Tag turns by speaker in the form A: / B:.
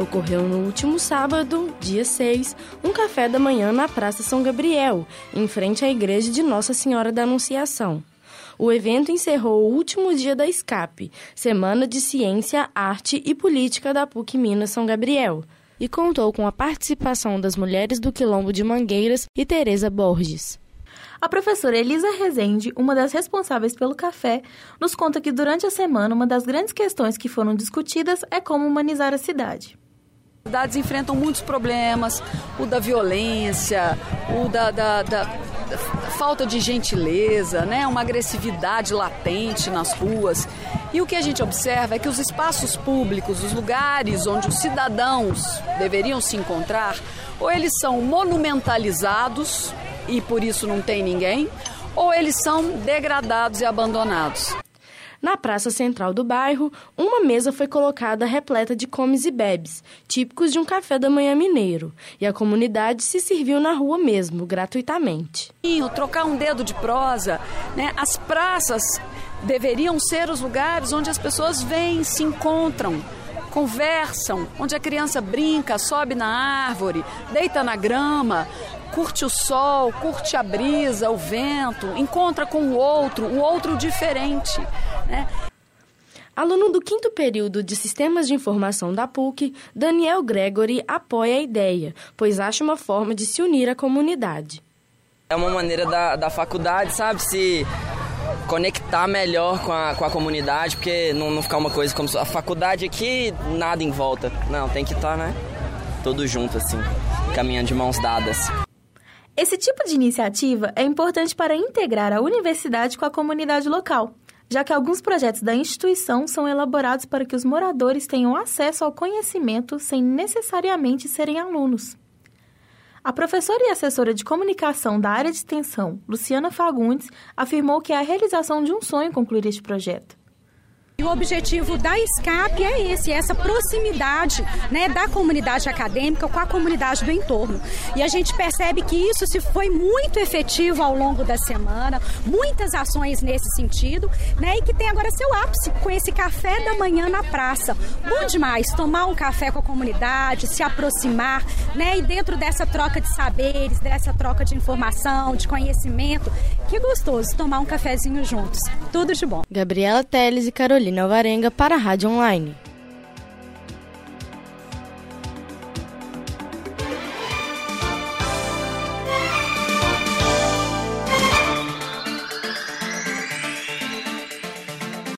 A: Ocorreu no último sábado, dia 6, um café da manhã na Praça São Gabriel, em frente à Igreja de Nossa Senhora da Anunciação. O evento encerrou o último dia da SCAP, Semana de Ciência, Arte e Política da PUC Minas São Gabriel, e contou com a participação das mulheres do Quilombo de Mangueiras e Tereza Borges.
B: A professora Elisa Rezende, uma das responsáveis pelo café, nos conta que durante a semana uma das grandes questões que foram discutidas é como humanizar a cidade.
C: Cidades enfrentam muitos problemas, o da violência, o da, da, da, da falta de gentileza, né? uma agressividade latente nas ruas. E o que a gente observa é que os espaços públicos, os lugares onde os cidadãos deveriam se encontrar, ou eles são monumentalizados e por isso não tem ninguém, ou eles são degradados e abandonados.
A: Na praça central do bairro, uma mesa foi colocada repleta de comes e bebes, típicos de um café da manhã mineiro, e a comunidade se serviu na rua mesmo, gratuitamente.
C: Trocar um dedo de prosa, né? As praças deveriam ser os lugares onde as pessoas vêm, se encontram, conversam, onde a criança brinca, sobe na árvore, deita na grama, curte o sol, curte a brisa, o vento, encontra com o outro, o outro diferente. Né?
A: Aluno do quinto período de Sistemas de Informação da PUC, Daniel Gregory apoia a ideia, pois acha uma forma de se unir à comunidade.
D: É uma maneira da, da faculdade, sabe, se conectar melhor com a, com a comunidade, porque não, não ficar uma coisa como a faculdade aqui, nada em volta. Não, tem que estar, né? Todos juntos, assim, caminhando de mãos dadas.
B: Esse tipo de iniciativa é importante para integrar a universidade com a comunidade local, já que alguns projetos da instituição são elaborados para que os moradores tenham acesso ao conhecimento sem necessariamente serem alunos. A professora e assessora de comunicação da área de extensão, Luciana Fagundes, afirmou que é a realização de um sonho concluir este projeto.
E: E o objetivo da SCAP é esse, essa proximidade né, da comunidade acadêmica com a comunidade do entorno. E a gente percebe que isso se foi muito efetivo ao longo da semana, muitas ações nesse sentido, né, e que tem agora seu ápice com esse café da manhã na praça. Bom demais tomar um café com a comunidade, se aproximar, né, e dentro dessa troca de saberes, dessa troca de informação, de conhecimento, que gostoso tomar um cafezinho juntos. Tudo de bom.
A: Gabriela Teles e Carolina Alvarenga para a Rádio Online.